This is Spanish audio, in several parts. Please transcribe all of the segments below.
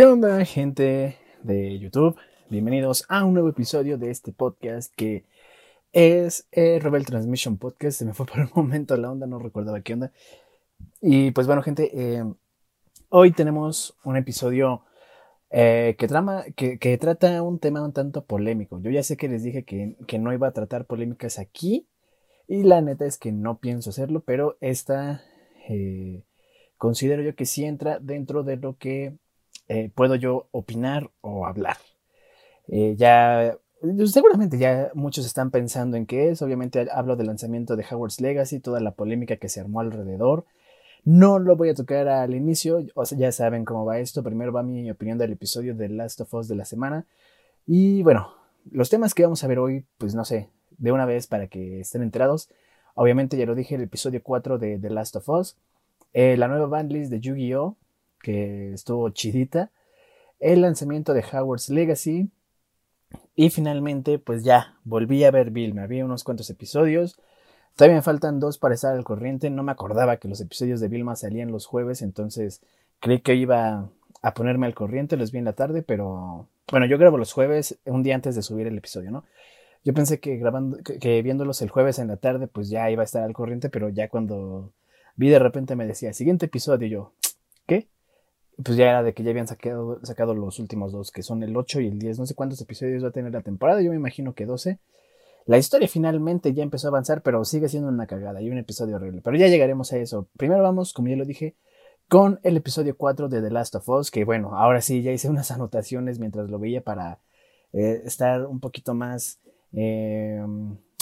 ¿Qué onda, gente de YouTube? Bienvenidos a un nuevo episodio de este podcast que es eh, Rebel Transmission Podcast. Se me fue por un momento la onda, no recordaba qué onda. Y pues bueno, gente, eh, hoy tenemos un episodio eh, que, trama, que, trata un tema un tanto polémico. Yo ya sé que les dije que, que, no iba a tratar polémicas aquí. Y la neta es que no pienso hacerlo, pero esta eh, considero yo que sí entra dentro de lo que eh, puedo yo opinar o hablar. Eh, ya, seguramente ya muchos están pensando en qué es. Obviamente hablo del lanzamiento de Howard's Legacy, toda la polémica que se armó alrededor. No lo voy a tocar al inicio, o sea, ya saben cómo va esto. Primero va mi opinión del episodio de Last of Us de la semana. Y bueno, los temas que vamos a ver hoy, pues no sé, de una vez para que estén enterados. Obviamente ya lo dije, el episodio 4 de The Last of Us. Eh, la nueva bandlist de Yu-Gi-Oh! Que estuvo chidita. El lanzamiento de Howard's Legacy. Y finalmente, pues ya, volví a ver Bill. Me había unos cuantos episodios. Todavía me faltan dos para estar al corriente. No me acordaba que los episodios de Vilma salían los jueves, entonces creí que iba a ponerme al corriente. Los vi en la tarde, pero bueno, yo grabo los jueves un día antes de subir el episodio, ¿no? Yo pensé que grabando, que, viéndolos el jueves en la tarde, pues ya iba a estar al corriente, pero ya cuando vi de repente me decía, siguiente episodio, yo, ¿qué? Pues ya era de que ya habían sacado, sacado los últimos dos, que son el 8 y el 10. No sé cuántos episodios va a tener la temporada, yo me imagino que 12. La historia finalmente ya empezó a avanzar, pero sigue siendo una cagada y un episodio horrible. Pero ya llegaremos a eso. Primero vamos, como ya lo dije, con el episodio 4 de The Last of Us, que bueno, ahora sí ya hice unas anotaciones mientras lo veía para eh, estar un poquito más eh,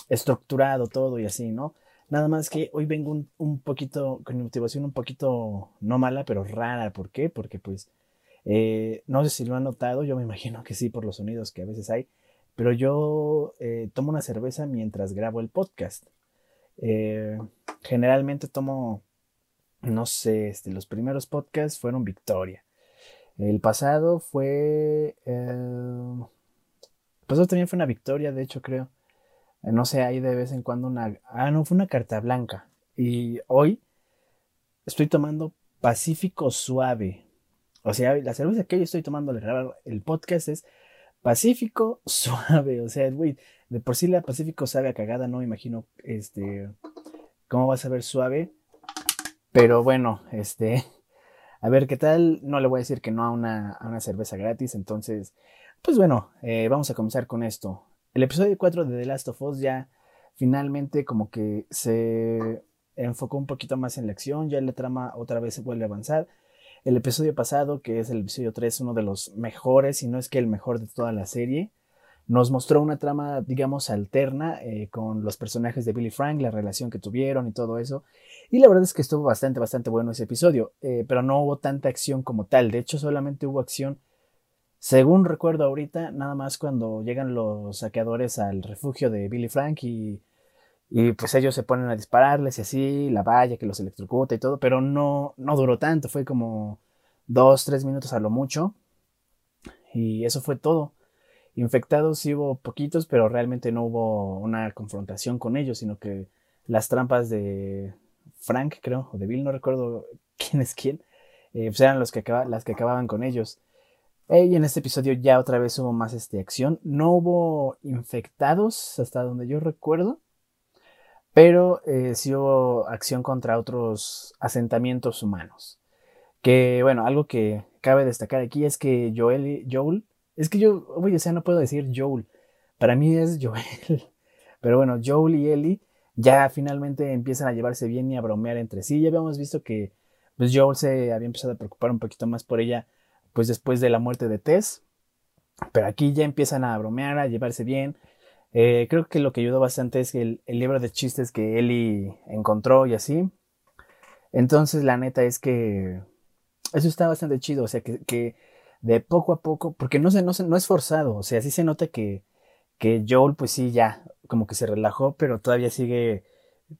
estructurado todo y así, ¿no? Nada más que hoy vengo un, un, poquito, con motivación un poquito, no mala, pero rara. ¿Por qué? Porque pues, eh, no sé si lo han notado, yo me imagino que sí por los sonidos que a veces hay, pero yo eh, tomo una cerveza mientras grabo el podcast. Eh, generalmente tomo, no sé, este, los primeros podcasts fueron Victoria. El pasado fue... Eh, pues eso también fue una victoria, de hecho, creo. No sé, hay de vez en cuando una... Ah, no, fue una carta blanca. Y hoy estoy tomando Pacífico Suave. O sea, la cerveza que yo estoy tomando al grabar el podcast es Pacífico suave, o sea, güey, de por sí la Pacífico sabe a cagada, no me imagino, este, cómo va a saber suave. Pero bueno, este, a ver qué tal. No le voy a decir que no a una, a una cerveza gratis, entonces, pues bueno, eh, vamos a comenzar con esto. El episodio 4 de The Last of Us ya finalmente como que se enfocó un poquito más en la acción, ya la trama otra vez se vuelve a avanzar el episodio pasado, que es el episodio 3, uno de los mejores, si no es que el mejor de toda la serie, nos mostró una trama, digamos, alterna eh, con los personajes de Billy Frank, la relación que tuvieron y todo eso. Y la verdad es que estuvo bastante, bastante bueno ese episodio, eh, pero no hubo tanta acción como tal. De hecho, solamente hubo acción, según recuerdo ahorita, nada más cuando llegan los saqueadores al refugio de Billy Frank y y pues ellos se ponen a dispararles y así, la valla que los electrocuta y todo, pero no, no duró tanto, fue como dos, tres minutos a lo mucho. Y eso fue todo. Infectados hubo poquitos, pero realmente no hubo una confrontación con ellos, sino que las trampas de Frank, creo, o de Bill, no recuerdo quién es quién, eh, pues eran los que las que acababan con ellos. Eh, y en este episodio ya otra vez hubo más este, acción. No hubo infectados, hasta donde yo recuerdo. Pero eh, sí hubo acción contra otros asentamientos humanos. Que bueno, algo que cabe destacar aquí es que Joel, Joel, es que yo, oye, o sea, no puedo decir Joel, para mí es Joel. Pero bueno, Joel y Ellie ya finalmente empiezan a llevarse bien y a bromear entre sí. Ya habíamos visto que pues, Joel se había empezado a preocupar un poquito más por ella, pues después de la muerte de Tess. Pero aquí ya empiezan a bromear, a llevarse bien. Eh, creo que lo que ayudó bastante es el, el, libro de chistes que Eli encontró y así. Entonces, la neta es que eso está bastante chido. O sea, que, de poco a poco, porque no, se, no, se, no es forzado. O sea, sí se nota que, que Joel, pues sí, ya como que se relajó, pero todavía sigue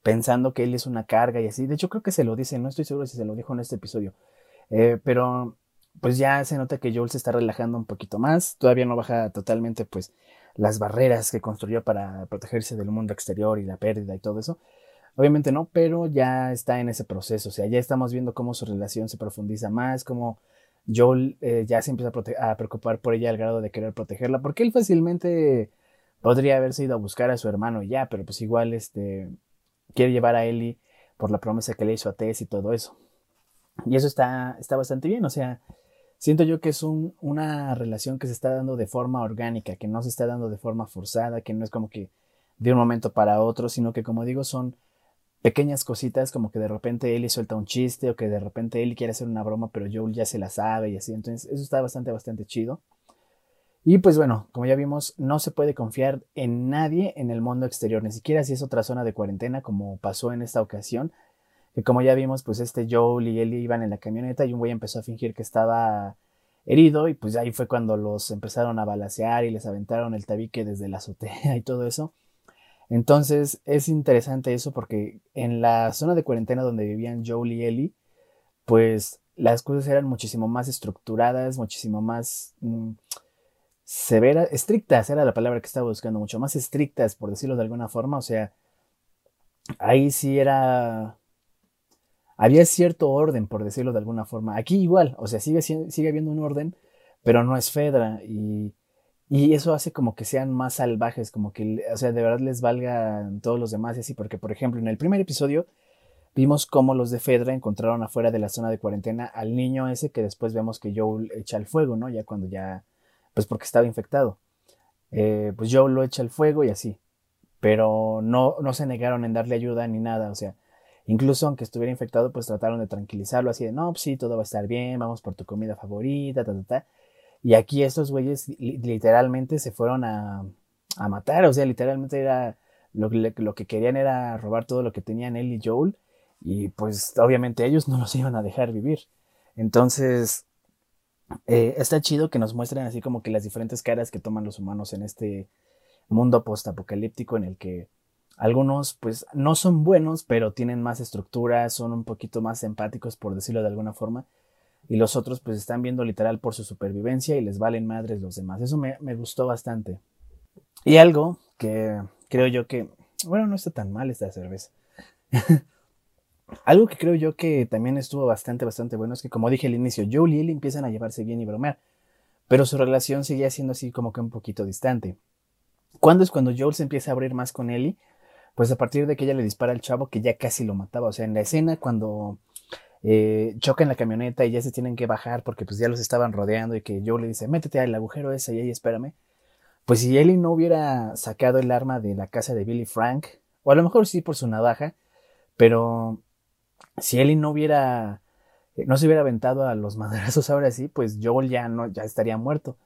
pensando que él es una carga y así. De hecho, creo que se lo dice, no estoy seguro si se lo dijo en este episodio. Eh, pero pues ya se nota que Joel se está relajando un poquito más. Todavía no baja totalmente, pues, las barreras que construyó para protegerse del mundo exterior y la pérdida y todo eso. Obviamente no, pero ya está en ese proceso, o sea, ya estamos viendo cómo su relación se profundiza más, cómo Joel eh, ya se empieza a, a, preocupar por ella al grado de querer protegerla, porque él fácilmente podría haberse ido a buscar a su hermano ya, pero pues igual este quiere llevar a Ellie por la promesa que le hizo a Tess y todo eso. Y eso está, está bastante bien, o sea, siento yo que es un, una relación que se está dando de forma orgánica, que no se está dando de forma forzada, que no es como que de un momento para otro, sino que como digo son pequeñas cositas como que de repente Ellie suelta un chiste o que de repente Ellie quiere hacer una broma pero Joel ya se la sabe y así, entonces eso está bastante, bastante chido. Y pues bueno, como ya vimos, no se puede confiar en nadie en el mundo exterior, ni siquiera si es otra zona de cuarentena como pasó en esta ocasión, que como ya vimos, pues este Joel y Ellie iban en la camioneta y un güey empezó a fingir que estaba herido y pues ahí fue cuando los empezaron a balasear y les aventaron el tabique desde la azotea y todo eso. Entonces es interesante eso porque en la zona de cuarentena donde vivían Joel y Ellie, pues las cosas eran muchísimo más estructuradas, muchísimo más mm, severas, estrictas era la palabra que estaba buscando, mucho más estrictas, por decirlo de alguna forma. O sea, ahí sí era había cierto orden, por decirlo de alguna forma. Aquí igual, o sea, sigue, sigue habiendo un orden, pero no es Fedra y, y eso hace como que sean más salvajes, como que, o sea, de verdad les valga todos los demás y así, porque por ejemplo, en el primer episodio vimos cómo los de Fedra encontraron afuera de la zona de cuarentena al niño ese que después vemos que Joel echa al fuego, ¿no? Ya cuando ya, pues porque estaba infectado. Eh, pues Joel lo echa al fuego y así. Pero no, no se negaron en darle ayuda ni nada, o sea, Incluso aunque estuviera infectado, pues trataron de tranquilizarlo así de, no, pues sí, todo va a estar bien, vamos por tu comida favorita, ta, ta, ta. Y aquí estos güeyes literalmente se fueron a, a matar, o sea, literalmente era lo, lo, que querían era robar todo lo que tenían él y Joel, y pues obviamente ellos no los iban a dejar vivir. Entonces, eh, está chido que nos muestren así como que las diferentes caras que toman los humanos en este mundo postapocalíptico en el que algunos pues no son buenos, pero tienen más estructura, son un poquito más empáticos, por decirlo de alguna forma. Y los otros pues están viendo literal por su supervivencia y les valen madres los demás. Eso me, me gustó bastante. Y algo que creo yo que, bueno, no está tan mal esta cerveza. algo que creo yo que también estuvo bastante, bastante bueno es que como dije al inicio, Joel y Ellie empiezan a llevarse bien y bromear. Pero su relación seguía siendo así como que un poquito distante. ¿Cuándo es cuando Joel se empieza a abrir más con Ellie? Pues a partir de que ella le dispara al chavo que ya casi lo mataba. O sea, en la escena cuando eh, chocan la camioneta y ya se tienen que bajar porque pues ya los estaban rodeando y que Joe le dice, métete al agujero ese y ahí espérame. Pues si Ellie no hubiera sacado el arma de la casa de Billy Frank, o a lo mejor sí por su navaja, pero si Ellie no hubiera, no se hubiera aventado a los madrazos ahora sí, pues Joel ya no, ya estaría muerto.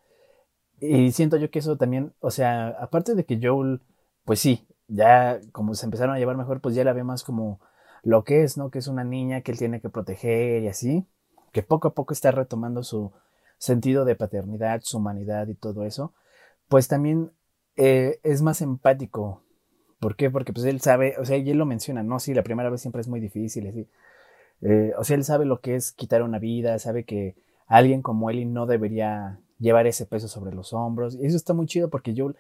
Y siento yo que eso también, o sea, aparte de que Joel, pues sí, ya como se empezaron a llevar mejor, pues ya la ve más como lo que es, ¿no? Que es una niña que él tiene que proteger y así, que poco a poco está retomando su sentido de paternidad, su humanidad y todo eso, pues también eh, es más empático. ¿Por qué? Porque pues él sabe, o sea, y él lo menciona, ¿no? Sí, la primera vez siempre es muy difícil, así. Eh, o sea, él sabe lo que es quitar una vida, sabe que alguien como él no debería llevar ese peso sobre los hombros. Y eso está muy chido porque yo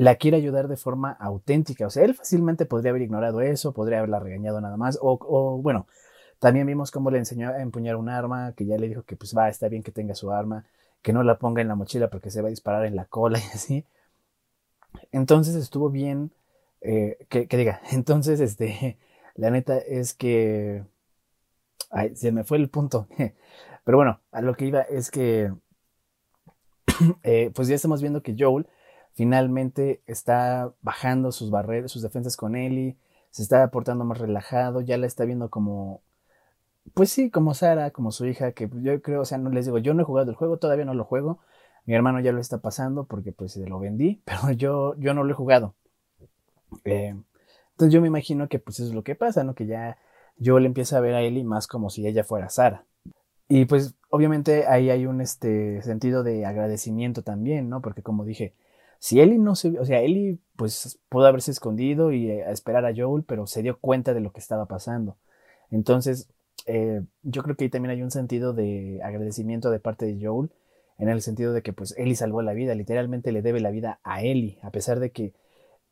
la quiere ayudar de forma auténtica. O sea, él fácilmente podría haber ignorado eso, podría haberla regañado nada más. O, bueno, también vimos cómo le enseñó a empuñar un arma, que ya le dijo que pues va, está bien que tenga su arma, que no la ponga en la mochila porque se va a disparar en la cola y así. Entonces estuvo bien, eh, que, diga, entonces este, la neta es que... Ay, se me fue el punto. Pero bueno, a lo que iba es que... Eh, pues ya estamos viendo que Joel finalmente está bajando sus barreras, sus defensas con Ellie, se está aportando más relajado, ya la está viendo como, pues sí, como Sara, como su hija, que yo creo, o sea, no les digo, yo no he jugado el juego, todavía no lo juego, mi hermano ya lo está pasando porque pues se lo vendí, pero yo, yo no lo he jugado. Eh, entonces yo me imagino que pues eso es lo que pasa, ¿no? Que ya yo le empiezo a ver a Ellie más como si ella fuera Sara. Y pues obviamente ahí hay un este sentido de agradecimiento también, ¿no? Porque como dije, si Ellie no se, o sea, Ellie pues pudo haberse escondido y eh, a esperar a Joel, pero se dio cuenta de lo que estaba pasando. Entonces, eh, yo creo que ahí también hay un sentido de agradecimiento de parte de Joel, en el sentido de que pues Ellie salvó la vida, literalmente le debe la vida a Ellie, a pesar de que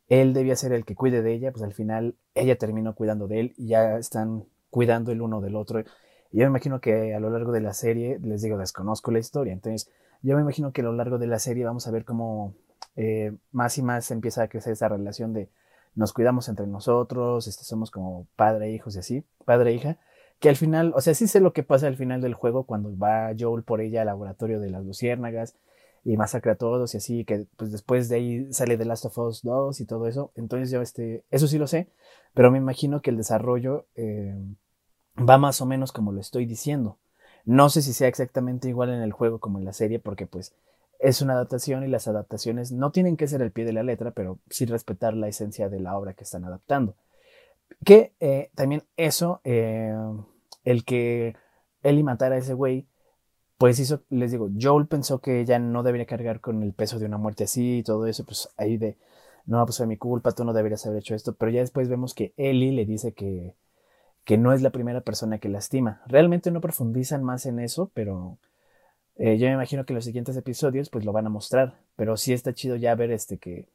él debía ser el que cuide de ella, pues al final ella terminó cuidando de él y ya están cuidando el uno del otro. yo me imagino que a lo largo de la serie, les digo, desconozco la historia, entonces yo me imagino que a lo largo de la serie vamos a ver cómo eh, más y más empieza a crecer esa relación de nos cuidamos entre nosotros, este, somos como padre e hijos y así, padre e hija, que al final, o sea, sí sé lo que pasa al final del juego cuando va Joel por ella al laboratorio de las luciérnagas y masacra a todos y así, que pues después de ahí sale The Last of Us 2 y todo eso, entonces yo este, eso sí lo sé, pero me imagino que el desarrollo eh, va más o menos como lo estoy diciendo. No sé si sea exactamente igual en el juego como en la serie, porque pues es una adaptación y las adaptaciones no tienen que ser el pie de la letra, pero sí respetar la esencia de la obra que están adaptando. Que eh, también eso, eh, el que Ellie matara a ese güey, pues hizo, les digo, Joel pensó que ella no debería cargar con el peso de una muerte así y todo eso, pues ahí de, no, pues fue mi culpa, tú no deberías haber hecho esto, pero ya después vemos que Ellie le dice que, que no es la primera persona que lastima. Realmente no profundizan más en eso, pero eh, yo me imagino que los siguientes episodios pues lo van a mostrar, pero sí está chido ya ver este que,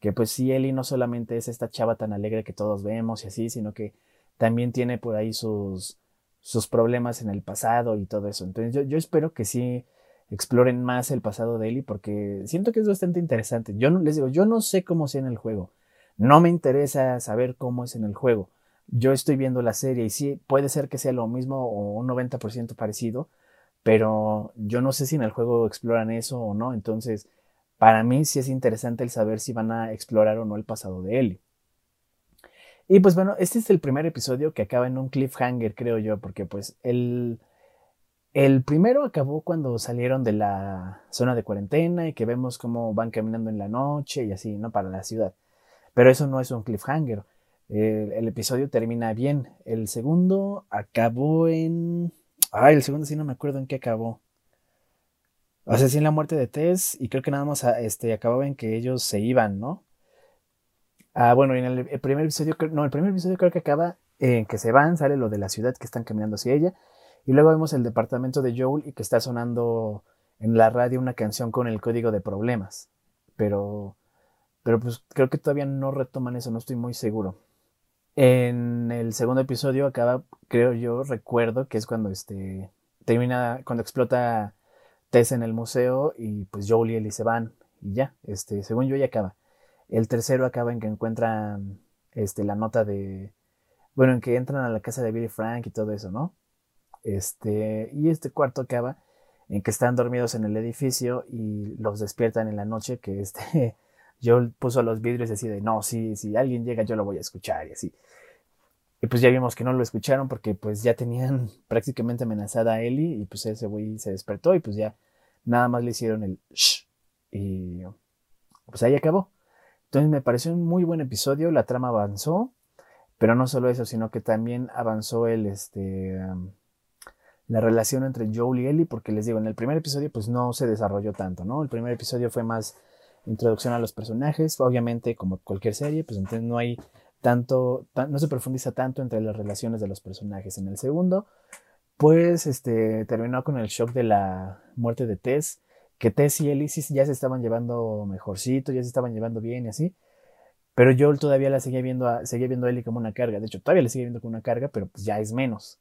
que pues sí, Ellie no solamente es esta chava tan alegre que todos vemos y así, sino que también tiene por ahí sus, sus problemas en el pasado y todo eso. Entonces yo, yo espero que sí exploren más el pasado de Ellie porque siento que es bastante interesante. Yo no, les digo, yo no sé cómo sea en el juego. No me interesa saber cómo es en el juego. Yo estoy viendo la serie y sí, puede ser que sea lo mismo o un 90% parecido, pero yo no sé si en el juego exploran eso o no, entonces para mí sí es interesante el saber si van a explorar o no el pasado de Ellie. Y pues bueno, este es el primer episodio que acaba en un cliffhanger, creo yo, porque pues el, el primero acabó cuando salieron de la zona de cuarentena y que vemos cómo van caminando en la noche y así, ¿no? Para la ciudad. Pero eso no es un cliffhanger. El, el episodio termina bien. El segundo acabó en Ah, el segundo sí no me acuerdo en qué acabó. O sea, sí en la muerte de Tess y creo que nada más ah, este, acababa en que ellos se iban, ¿no? Ah, bueno, en el, primer episodio, no, el primer episodio creo que acaba en que se van, sale lo de la ciudad que están caminando hacia ella. Y luego vemos el departamento de Joel y que está sonando en la radio una canción con el código de problemas. Pero, pero pues creo que todavía no retoman eso, no estoy muy seguro. En el segundo episodio acaba, creo yo, recuerdo que es cuando este termina, cuando explota Tess en el museo y pues Joel y Ellie se van y ya, este, según yo ya acaba. El tercero acaba en que encuentran este, la nota de, bueno, en que entran a la casa de Billy Frank y todo eso, ¿no? Este, y este cuarto acaba en que están dormidos en el edificio y los despiertan en la noche que este yo puso los vidrios así de, no, si, si alguien llega yo lo voy a escuchar y así. Y pues ya vimos que no lo escucharon porque pues ya tenían prácticamente amenazada a Ellie y pues ese güey se despertó y pues ya nada más le hicieron el shh y pues ahí acabó. Entonces me pareció un muy buen episodio, la trama avanzó, pero no solo eso, sino que también avanzó el este la relación entre Joel y Ellie porque les digo, en el primer episodio pues no se desarrolló tanto, ¿no? El primer episodio fue más introducción a los personajes, obviamente como cualquier serie, pues entonces no hay tanto, no se profundiza tanto entre las relaciones de los personajes. En el segundo, pues este terminó con el shock de la muerte de Tess, que Tess y Elysis ya se estaban llevando mejorcito, ya se estaban llevando bien y así. Pero Joel todavía la seguía viendo seguía viendo a Ellie como una carga. De hecho, todavía le sigue viendo como una carga, pero pues ya es menos.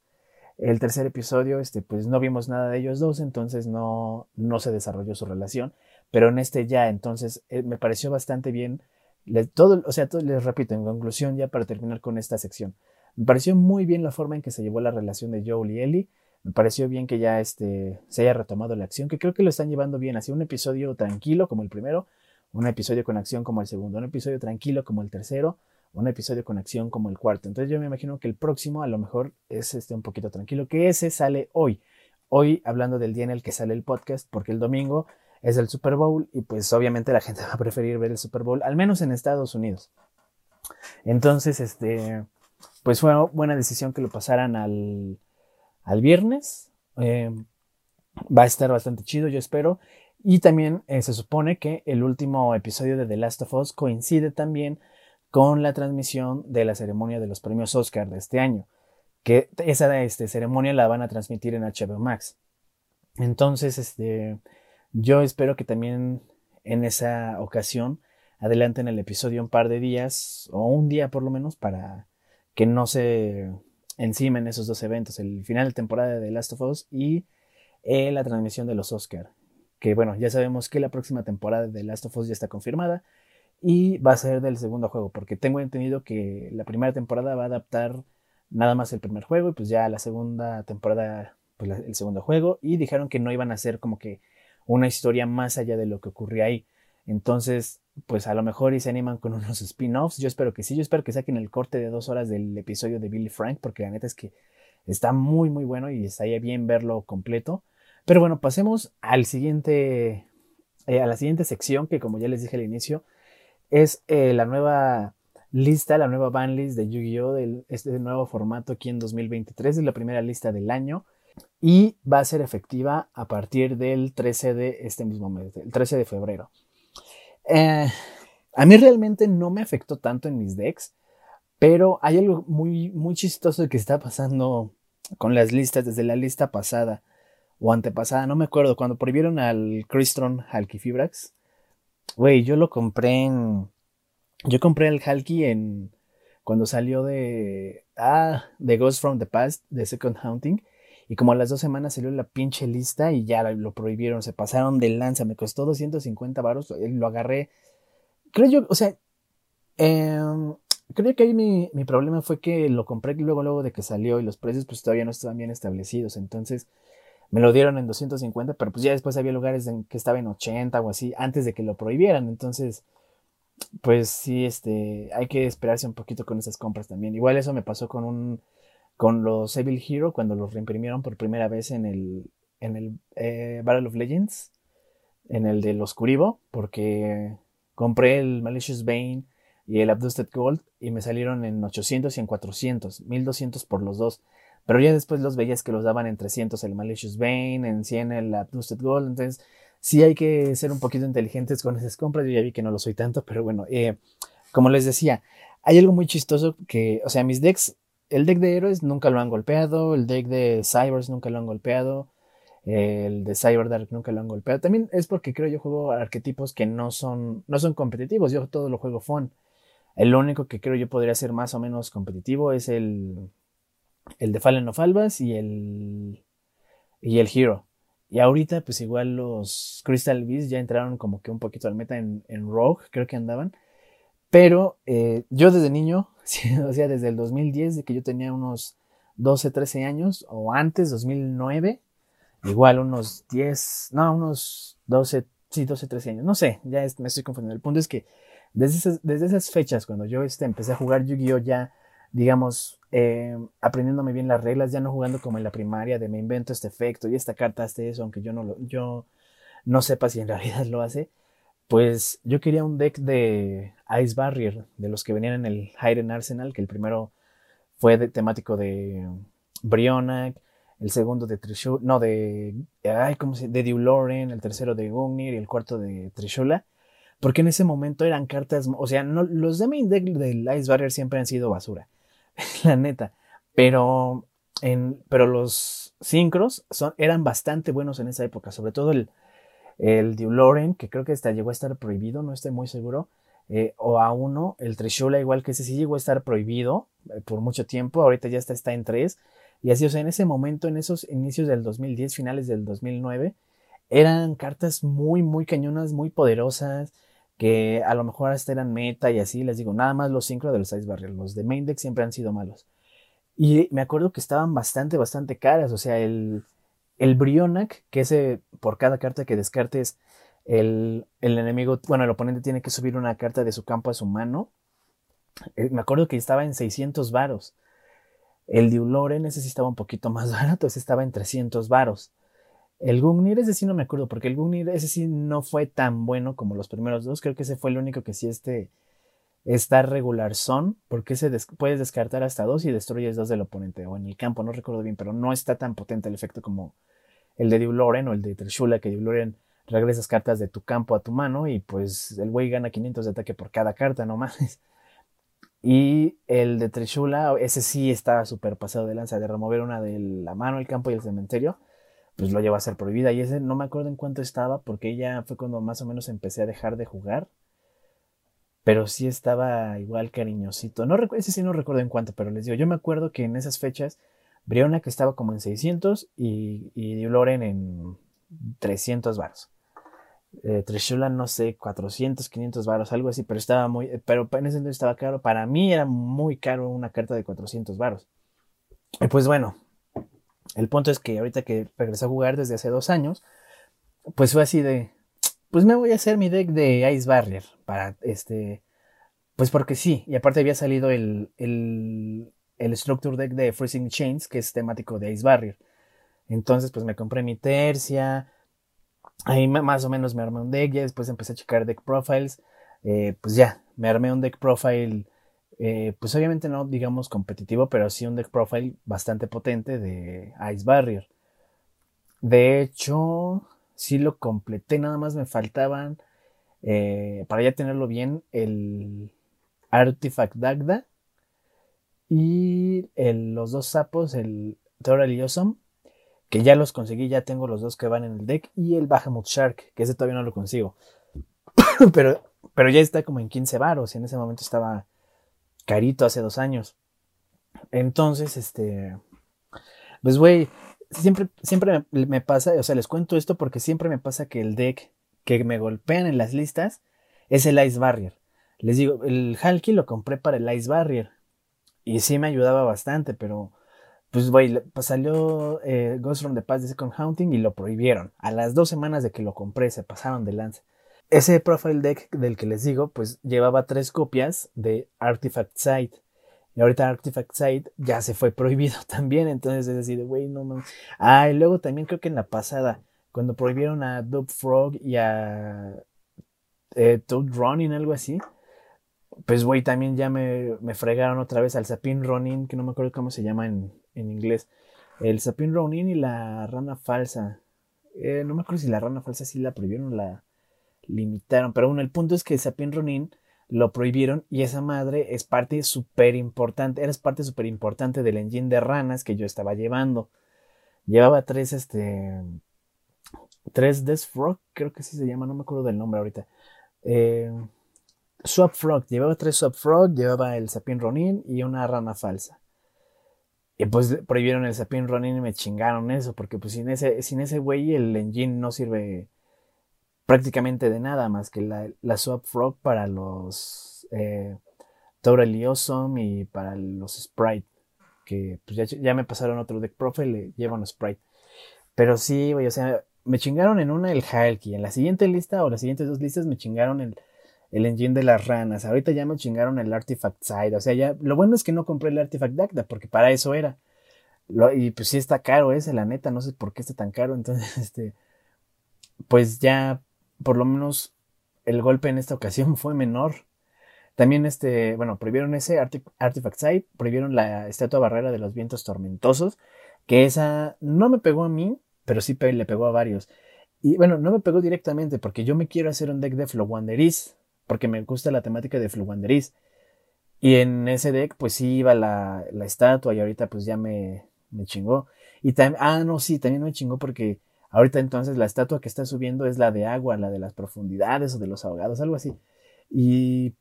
El tercer episodio, este, pues no vimos nada de ellos dos, entonces no, no se desarrolló su relación pero en este ya, entonces eh, me pareció bastante bien. todo, o sea, todo, les repito, en conclusión, ya para terminar con esta sección, me pareció muy bien la forma en que se llevó la relación de Joel y Ellie. Me pareció bien que ya este, se haya retomado la acción, que creo que lo están llevando bien. Así un episodio tranquilo como el primero, un episodio con acción como el segundo, un episodio tranquilo como el tercero, un episodio con acción como el cuarto. Entonces yo me imagino que el próximo a lo mejor es este un poquito tranquilo, que ese sale hoy. Hoy hablando del día en el que sale el podcast, porque el domingo es el Super Bowl y pues obviamente la gente va a preferir ver el Super Bowl, al menos en Estados Unidos. Entonces, este, pues fue buena decisión que lo pasaran al, al viernes. Eh, va a estar bastante chido, yo espero. Y también eh, se supone que el último episodio de The Last of Us coincide también con la transmisión de la ceremonia de los premios Oscar de este año. Que esa este, ceremonia la van a transmitir en HBO Max. Entonces, este, yo espero que también en esa ocasión adelanten el episodio un par de días o un día por lo menos para que no se encima en esos dos eventos, el final de temporada de Last of Us y eh, la transmisión de los Oscar. Que bueno, ya sabemos que la próxima temporada de Last of Us ya está confirmada y va a ser del segundo juego, porque tengo entendido que la primera temporada va a adaptar nada más el primer juego y pues ya la segunda temporada pues el segundo juego y dijeron que no iban a hacer como que una historia más allá de lo que ocurría ahí. Entonces, pues a lo mejor y se animan con unos spin-offs. Yo espero que sí, yo espero que saquen el corte de dos horas del episodio de Billy Frank, porque la neta es que está muy, muy bueno y estaría bien verlo completo. Pero bueno, pasemos al siguiente, eh, a la siguiente sección, que como ya les dije al inicio, es eh, la nueva lista, la nueva banlist de Yu-Gi-Oh! este nuevo formato aquí en 2023. Es la primera lista del año y va a ser efectiva a partir del 13 de este mismo mes, el 13 de febrero. Eh, a mí realmente no me afectó tanto en mis decks, pero hay algo muy, muy chistoso que está pasando con las listas desde la lista pasada o antepasada, no me acuerdo, cuando prohibieron al Crystron Halkifibrax. Güey, yo lo compré en. Yo compré el Halki en. Cuando salió de. Ah, de Ghost from the Past, de Second Haunting. Y como a las dos semanas salió la pinche lista y ya lo prohibieron, se pasaron de lanza, me costó 250 varos, eh, lo agarré. Creo yo, o sea, em, creo que ahí mi, mi, problema fue que lo compré luego, luego de que salió y los precios pues todavía no estaban bien establecidos, entonces me lo dieron en 250, pero pues ya después había lugares en que estaba en 80 o así, antes de que lo prohibieran, entonces pues sí, este, hay que esperarse un poquito con esas compras también. Igual eso me pasó con un con los Evil Hero cuando los reimprimieron por primera vez en el, en el eh, Battle of Legends, en el del Oscuribo, porque compré el Malicious Bane y el Abdusted Gold y me salieron en 800 y en 400, 1200 por los dos. Pero ya después los veías que los daban en 300 el Malicious Bane, en 100 el Abdusted Gold, entonces sí hay que ser un poquito inteligentes con esas compras. Yo ya vi que no lo soy tanto, pero bueno, eh, como les decía, hay algo muy chistoso que, o sea, mis decks el deck de héroes nunca lo han golpeado, el deck de cybers nunca lo han golpeado, el de Cyberdark nunca lo han golpeado. También es porque creo yo juego arquetipos que no son, no son competitivos, yo todo lo juego fun. El único que creo yo podría ser más o menos competitivo es el, el de Fallen of Albas y el, y el Hero. Y ahorita pues igual los Crystal Beasts ya entraron como que un poquito al meta en, en Rogue, creo que andaban. Pero eh, yo desde niño, o sea, desde el 2010, de que yo tenía unos 12, 13 años, o antes, 2009, igual unos 10, no, unos 12, sí, 12, 13 años, no sé, ya me estoy confundiendo. El punto es que desde esas, desde esas fechas, cuando yo este, empecé a jugar Yu-Gi-Oh! ya, digamos, eh, aprendiéndome bien las reglas, ya no jugando como en la primaria, de me invento este efecto y esta carta hace eso, aunque yo no, lo, yo no sepa si en realidad lo hace pues yo quería un deck de Ice Barrier, de los que venían en el Hayden Arsenal, que el primero fue temático de Brionac, el segundo de Trishula, no, de, ay, ¿cómo se De el tercero de Gungnir y el cuarto de Trishula. Porque en ese momento eran cartas, o sea, no, los de main deck del Ice Barrier siempre han sido basura, la neta. Pero, en, pero los sincros eran bastante buenos en esa época, sobre todo el, el Duloren, que creo que hasta llegó a estar prohibido, no estoy muy seguro, eh, o a uno, el Trishula igual que ese sí llegó a estar prohibido eh, por mucho tiempo, ahorita ya está, está en tres, y así, o sea, en ese momento, en esos inicios del 2010, finales del 2009, eran cartas muy, muy cañonas, muy poderosas, que a lo mejor hasta eran meta y así, les digo, nada más los cinco de los Ice Barrier, los de main deck siempre han sido malos. Y me acuerdo que estaban bastante, bastante caras, o sea, el, el Brionac, que ese por cada carta que descartes, el, el, enemigo, bueno, el oponente tiene que subir una carta de su campo a su mano. Eh, me acuerdo que estaba en 600 varos. El Diuloren, ese sí estaba un poquito más barato, ese estaba en 300 varos. El Gungnir, ese sí no me acuerdo, porque el Gungnir, ese sí no fue tan bueno como los primeros dos. Creo que ese fue el único que sí este, está regular son, porque se puedes descartar hasta dos y destruyes dos del oponente, o en el campo, no recuerdo bien, pero no está tan potente el efecto como el de Diuloren o el de Trishula, que Diuloren regresas cartas de tu campo a tu mano y pues el güey gana 500 de ataque por cada carta, no más. Y el de Trishula, ese sí está súper pasado de lanza, de remover una de la mano, el campo y el cementerio, pues lo lleva a ser prohibida. Y ese no me acuerdo en cuánto estaba, porque ya fue cuando más o menos empecé a dejar de jugar pero sí estaba igual cariñosito. No ese sí no recuerdo en cuánto, pero les digo, yo me acuerdo que en esas fechas Briona que estaba como en 600 y, y Loren en 300 varos. Eh, Trishula, no sé, 400, 500 varos, algo así, pero estaba muy, pero en ese entonces estaba caro. Para mí era muy caro una carta de 400 varos. Y pues bueno, el punto es que ahorita que regresé a jugar desde hace dos años, pues fue así de, pues me voy a hacer mi deck de Ice Barrier para este, pues porque sí, y aparte había salido el, el, el Structure Deck de Freezing Chains, que es temático de Ice Barrier. Entonces, pues me compré mi tercia, ahí más o menos me armé un deck, ya después empecé a checar deck profiles, eh, pues ya, me armé un deck profile, eh, pues obviamente no digamos competitivo, pero sí un deck profile bastante potente de Ice Barrier. De hecho, sí lo completé, nada más me faltaban, eh, para ya tenerlo bien, el Artifact Dagda y los dos sapos, el Toral y Awesome, que ya los conseguí, ya tengo los dos que van en el deck, y el Bahamut Shark, que ese todavía no lo consigo. pero, pero ya está como en 15 varos, y en ese momento estaba carito hace dos años. Entonces, este, pues güey, siempre, siempre me, pasa, o sea, les cuento esto porque siempre me pasa que el deck que me golpean en las listas es el Ice Barrier. Les digo, el Halki lo compré para el Ice Barrier. Y sí me ayudaba bastante, pero pues güey, pues salió eh, Ghost from the Past de Second Haunting y lo prohibieron. A las dos semanas de que lo compré se pasaron de lance. Ese profile deck del que les digo, pues llevaba tres copias de Artifact Site. Y ahorita Artifact Site ya se fue prohibido también. Entonces es decir, güey, no mames. Ah, y luego también creo que en la pasada, cuando prohibieron a Dub Frog y a eh, Toad Running, algo así pues güey, también ya me, me, fregaron otra vez al Sapin Ronin, que no me acuerdo cómo se llama en, en inglés. El Sapin Ronin y la rana falsa. Eh, no me acuerdo si la rana falsa sí la prohibieron la limitaron. Pero bueno, el punto es que el Sapin Ronin lo prohibieron y esa madre es parte súper importante. Era parte súper importante del engine de ranas que yo estaba llevando. Llevaba tres, este. Tres Death Frog, creo que sí se llama, no me acuerdo del nombre ahorita. Eh, Swap Frog, llevaba tres Swap Frog, llevaba el Sapien Ronin y una rana falsa. Y pues prohibieron el Sapien Ronin y me chingaron eso, porque pues sin ese, sin ese güey el engine no sirve prácticamente de nada más que la, la Swap Frog para los eh, Awesome y para los Sprite. Que pues ya, ya me pasaron otro deck profile, le llevan Sprite. Pero sí, güey, o sea, me chingaron en una el Halki. En la siguiente lista o las siguientes dos listas me chingaron el el engine de las ranas. Ahorita ya me chingaron el Artifact Side. O sea, ya. Lo bueno es que no compré el Artifact Dacta, porque para eso era. y pues sí está caro ese, la neta. No sé por qué está tan caro. Entonces, este. Pues ya. Por lo menos. El golpe en esta ocasión fue menor. También, este. Bueno, prohibieron ese Artifact Side. Prohibieron la estatua barrera de los vientos tormentosos. Que esa no me pegó a mí. Pero sí le pegó a varios. Y bueno, no me pegó directamente porque yo me quiero hacer un deck de Flowanderis porque me gusta la temática de Fluwanderis. Y en ese deck, pues sí iba la, la estatua y ahorita pues ya me, me chingó. Y también, ah, no, sí, también me chingó porque ahorita entonces la estatua que está subiendo es la de agua, la de las profundidades o de los ahogados, algo así. Y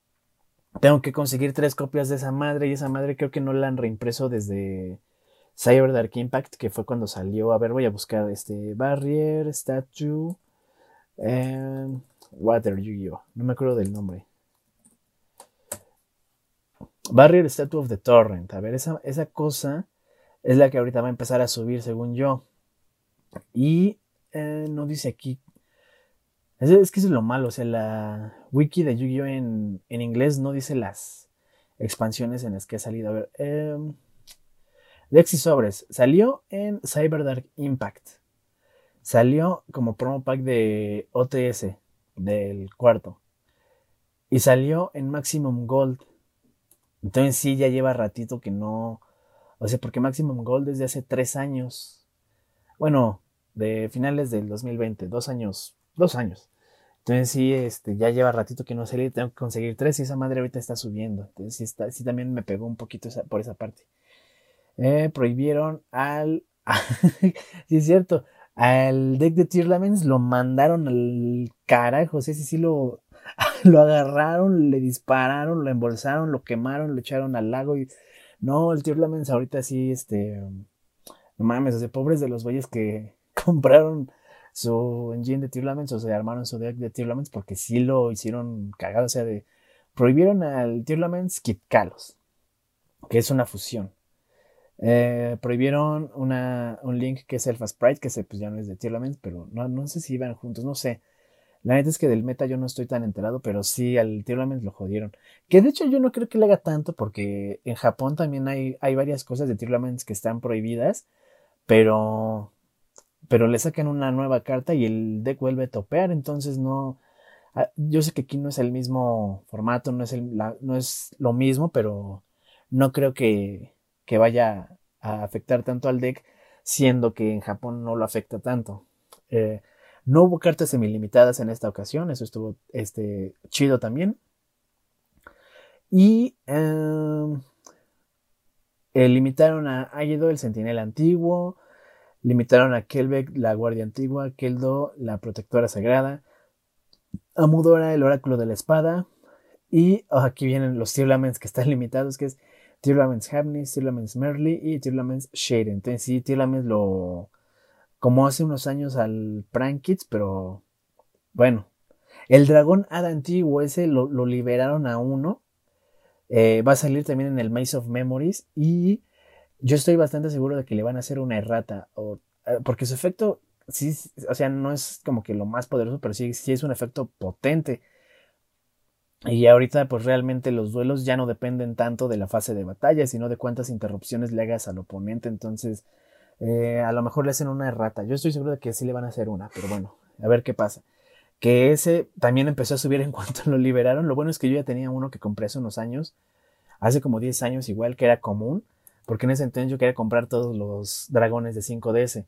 tengo que conseguir tres copias de esa madre y esa madre creo que no la han reimpreso desde Cyber Dark Impact, que fue cuando salió. A ver, voy a buscar este Barrier, Statue. Eh, Water Yu-Gi-Oh! No me acuerdo del nombre. Barrier Statue of the Torrent. A ver, esa, esa cosa es la que ahorita va a empezar a subir, según yo. Y eh, no dice aquí. Es, que eso es lo malo. O sea, la wiki de Yu-Gi-Oh! En, en, inglés no dice las expansiones en las que ha salido. A ver. Eh, Lexi Sobres. Salió en Cyberdark Impact. Salió como promo pack de OTS del cuarto. Y salió en Maximum Gold. Entonces sí, ya lleva ratito que no... O sea, porque Maximum Gold desde hace tres años. Bueno, de finales del 2020, dos años, dos años. Entonces sí, este, ya lleva ratito que no sale, tengo que conseguir tres y esa madre ahorita está subiendo. Entonces sí, está, sí también me pegó un poquito por esa parte. Eh, prohibieron al... sí, es cierto. Al deck de Laments lo mandaron al carajo. Sí, sí, sí lo. lo agarraron, le dispararon, lo embolsaron, lo quemaron, lo echaron al lago y no, el tío Lamens ahorita sí, este, no mames, o pobres de los güeyes que compraron su engine de Tear Laments o se armaron su deck de Tear Laments porque sí lo hicieron cagado, o sea, de prohibieron al Tear Laments Kitkalos, que es una fusión. Eh, prohibieron una, un link que es Elfa Sprite, que se, pues ya no es de Tear Laments, pero no, no sé si iban juntos, no sé. La neta es que del meta yo no estoy tan enterado, pero sí al Tear Laments lo jodieron. Que de hecho yo no creo que le haga tanto, porque en Japón también hay, hay varias cosas de Tear Laments que están prohibidas, pero pero le sacan una nueva carta y el deck vuelve a topear, entonces no... Ah, yo sé que aquí no es el mismo formato, no es, el, no es lo mismo, pero no creo que, que vaya a afectar tanto al deck, siendo que en Japón no lo afecta tanto. Eh, no hubo cartas semilimitadas en esta ocasión, eso estuvo este, chido también. Y em, eh, limitaron a Aido, el sentinela antiguo, Limitaron a Kelbeck, la guardia antigua, Keldo, la protectora sagrada, Amudora, el oráculo de la espada, y oh, aquí vienen los Tirlaments que están limitados, que es Tirlaments Habnis, Tirlaments Merly y Tirlaments Shade. Entonces sí, Tirlaments lo... como hace unos años al Prankits, pero bueno. El dragón Hada antiguo, ese lo, liberaron a uno. Eh, va a salir también en el Maze of Memories y yo estoy bastante seguro de que le van a hacer una errata, o, eh, porque su efecto, sí, o sea, no es como que lo más poderoso, pero sí, es un efecto potente. Y ahorita, pues realmente los duelos ya no dependen tanto de la fase de batalla, sino de cuántas interrupciones le hagas al oponente. Entonces, eh, a lo mejor le hacen una errata. Yo estoy seguro de que sí le van a hacer una, pero bueno, a ver qué pasa. Que ese también empezó a subir en cuanto lo liberaron. Lo bueno es que yo ya tenía uno que compré hace unos años, hace como 10 años igual, que era común porque en ese entonces yo quería comprar todos los dragones de 5DS,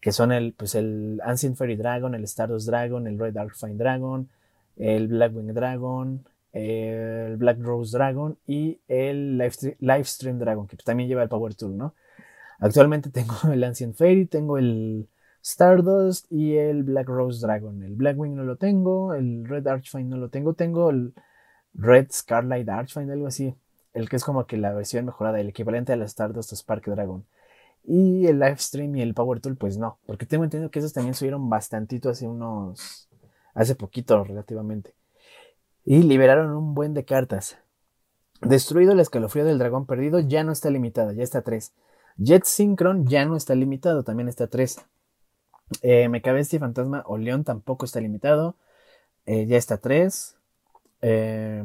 que son el, pues el Ancient Fairy Dragon, el Stardust Dragon, el Red Darkfine Dragon, el Blackwing Dragon, el Black Rose Dragon y el Livestream Dragon, que también lleva el Power Tool, ¿no? Actualmente tengo el Ancient Fairy, tengo el Stardust y el Black Rose Dragon. El Blackwing no lo tengo, el Red Archfiend no lo tengo, tengo el Red Scarlet Archfiend, algo así el que es como que la versión mejorada, el equivalente a la Stardust Spark Dragon. Y el Livestream y el Power Tool, pues no, porque tengo entendido que esos también subieron bastantito hace unos, hace poquito relativamente. Y liberaron un buen de cartas. Destruido el escalofrío del dragón perdido ya no está limitada, ya está a 3. Jet Synchron ya no está limitado, también está a 3. Eh, Mecabestia Fantasma o León tampoco está limitado, eh, ya está a 3. Eh,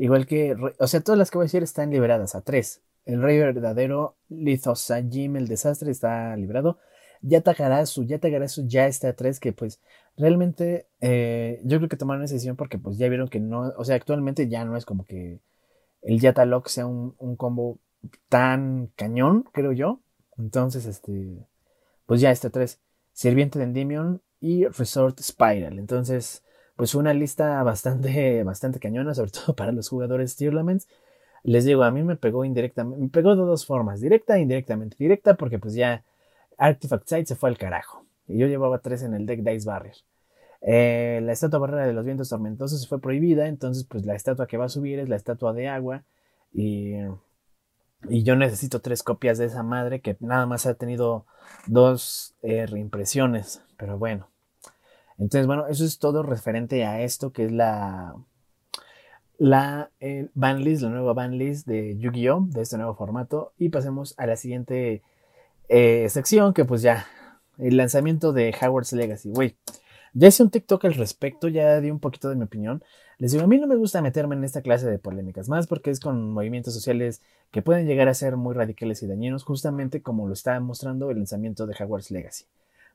Igual que, o sea, todas las que voy a decir están liberadas a tres. El rey verdadero, Lithosajim, el desastre, está liberado. Yatagarasu, Yatagarasu ya está a tres, que pues realmente eh, yo creo que tomaron esa decisión porque pues ya vieron que no, o sea, actualmente ya no es como que el Yatalok sea un, un combo tan cañón, creo yo. Entonces, este, pues ya está a tres. Sirviente de Endymion y Resort Spiral. Entonces, pues una lista bastante, bastante cañona, sobre todo para los jugadores Tierlaments. Les digo, a mí me pegó indirectamente, me pegó de dos formas, directa e indirectamente. Directa porque pues ya Artifact Site se fue al carajo. Y yo llevaba tres en el deck Dice Barrier. Eh, la estatua barrera de los vientos tormentosos fue prohibida, entonces pues la estatua que va a subir es la estatua de agua. Y, y yo necesito tres copias de esa madre que nada más ha tenido dos eh, reimpresiones. Pero bueno. Entonces, bueno, eso es todo referente a esto que es la, la eh, banlist, la nueva banlist de Yu-Gi-Oh! de este nuevo formato. Y pasemos a la siguiente eh, sección que pues ya, el lanzamiento de Howard's Legacy. Güey, ya hice un TikTok al respecto, ya di un poquito de mi opinión. Les digo, a mí no me gusta meterme en esta clase de polémicas, más porque es con movimientos sociales que pueden llegar a ser muy radicales y dañinos, justamente como lo está mostrando el lanzamiento de Hogwarts Legacy.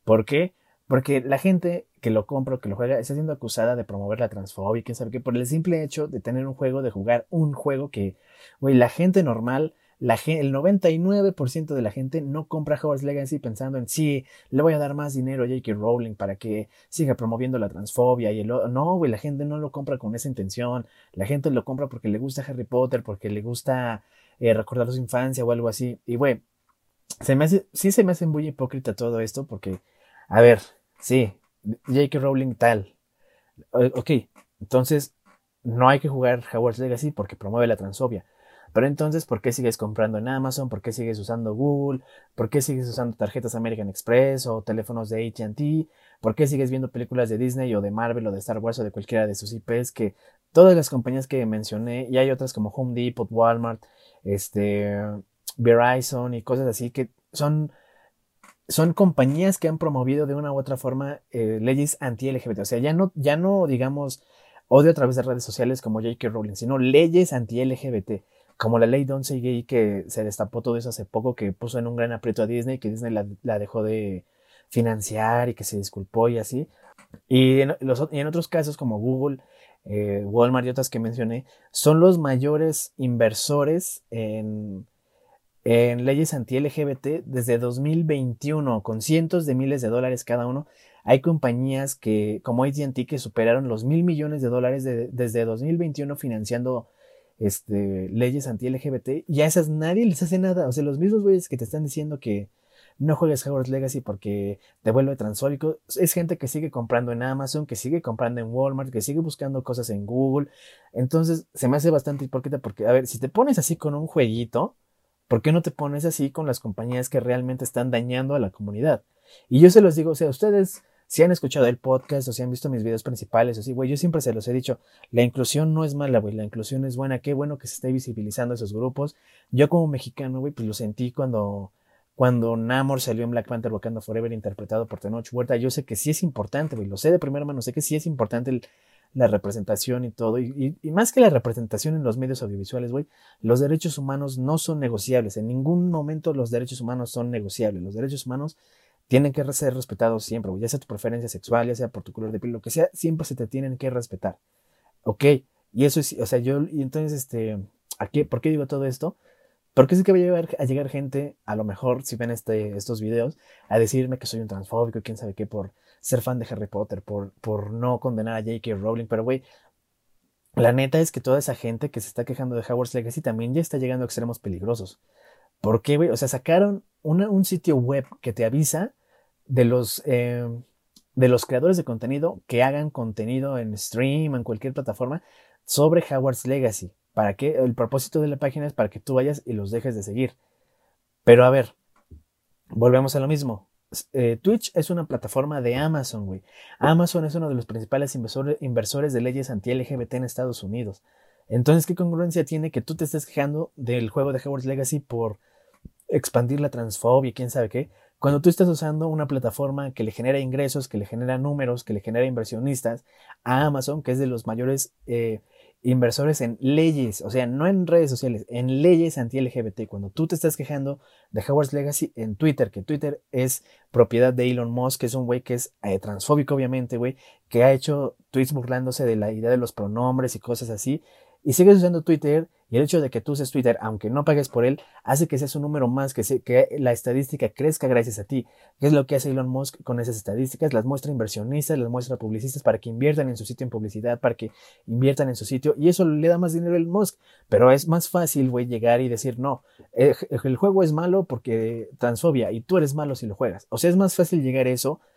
¿Por qué? Porque la gente que lo compra o que lo juega está siendo acusada de promover la transfobia quién sabe qué, por el simple hecho de tener un juego, de jugar un juego que, güey, la gente normal, la, el 99% de la gente no compra Hogwarts Legacy pensando en sí, le voy a dar más dinero a J.K. Rowling para que siga promoviendo la transfobia y el no, güey, la gente no lo compra con esa intención, la gente lo compra porque le gusta Harry Potter, porque le gusta eh, recordar su infancia o algo así. Y güey, se me hace, sí se me hace muy hipócrita todo esto porque a ver, sí, J.K. Rowling tal. Ok, entonces, no hay que jugar Hogwarts Legacy porque promueve la transfobia. Pero entonces, ¿por qué sigues comprando en Amazon? ¿Por qué sigues usando Google? ¿Por qué sigues usando tarjetas American Express o teléfonos de ATT? ¿Por qué sigues viendo películas de Disney o de Marvel o de Star Wars o de cualquiera de sus IPs? Que todas las compañías que mencioné, y hay otras como Home Depot, Walmart, este, Verizon y cosas así, que son, son compañías que han promovido de una u otra forma eh, leyes anti-LGBT. O sea, ya no, ya no, digamos, odio a través de redes sociales como J.K. Rowling, sino leyes anti-LGBT como la ley Don't Say Gay que se destapó todo eso hace poco, que puso en un gran aprieto a Disney, que Disney la, dejó de financiar y que se disculpó y así. Y en, otros casos como Google, eh, Walmart y otras que mencioné, son los mayores inversores en, en leyes anti-LGBT desde 2021, con cientos de miles de dólares cada uno. Hay compañías que, como ATT, que superaron los mil millones de dólares desde 2021 financiando este, leyes anti-LGBT y a esas nadie les hace nada. O sea, los mismos güeyes que te están diciendo que no juegues Hogwarts Legacy porque te vuelve transfóbico, es gente que sigue comprando en Amazon, que sigue comprando en Walmart, que sigue buscando cosas en Google. Entonces, se me hace bastante hipócrita porque, a ver, si te pones así con un jueguito, ¿por qué no te pones así con las compañías que realmente están dañando a la comunidad? Y yo se los digo, o sea, ustedes si han escuchado el podcast o si han visto mis videos principales, así, güey, yo siempre se los he dicho, la inclusión no es mala, güey, la inclusión es buena, qué bueno que se esté visibilizando esos grupos. Yo como mexicano, güey, pues lo sentí cuando, cuando Namor salió en Black Panther Wakanda Forever interpretado por Tenoch Huerta, yo sé que sí es importante, güey, lo sé de primera mano, sé que sí es importante la representación y todo, y, y, más que la representación en los medios audiovisuales, güey, los derechos humanos no son negociables, en ningún momento los derechos humanos son negociables, los derechos humanos tienen que ser respetados siempre, ya sea tu preferencia sexual, ya sea por tu color de piel, lo que sea, siempre se te tienen que respetar. ¿Ok? Y eso es, o sea, yo, y entonces, este, ¿a ¿por qué digo todo esto? Porque es que va a llegar, a llegar gente, a lo mejor, si ven este, estos videos, a decirme que soy un transfóbico, quién sabe qué, por ser fan de Harry Potter, por, por no condenar a J.K. Rowling, pero güey, la neta es que toda esa gente que se está quejando de Hogwarts Legacy también ya está llegando a extremos peligrosos. ¿Por qué, güey? O sea, sacaron un sitio web que te avisa de los, eh, de los creadores de contenido que hagan contenido en stream, en cualquier plataforma, sobre Howard's Legacy. ¿Para qué? El propósito de la página es para que tú vayas y los dejes de seguir. Pero a ver, volvemos a lo mismo. Eh, Twitch es una plataforma de Amazon, güey. Amazon es uno de los principales inversores, de leyes anti-LGBT en Estados Unidos. Entonces, ¿qué congruencia tiene que tú te estés quejando del juego de Hogwarts Legacy por expandir la transfobia, quién sabe qué? Cuando tú estás usando una plataforma que le genera ingresos, que le genera números, que le genera inversionistas a Amazon, que es de los mayores eh, inversores en leyes, o sea, no en redes sociales, en leyes anti-LGBT. Cuando tú te estás quejando de Howard's Legacy en Twitter, que Twitter es propiedad de Elon Musk, que es un güey que es eh, transfóbico, obviamente, güey, que ha hecho tweets burlándose de la idea de los pronombres y cosas así, y sigues usando Twitter y el hecho de que tú uses Twitter, aunque no pagues por él, hace que seas un número más, que, la estadística crezca gracias a ti. ¿Qué es lo que hace Elon Musk con esas estadísticas? Las muestra inversionistas, las muestra publicistas para que inviertan en su sitio en publicidad, para que inviertan en su sitio y eso le da más dinero a Elon Musk. Pero es más fácil, güey, llegar y decir, no, el, el juego es malo porque transfobia y tú eres malo si lo juegas. O sea, es más fácil llegar a eso eh,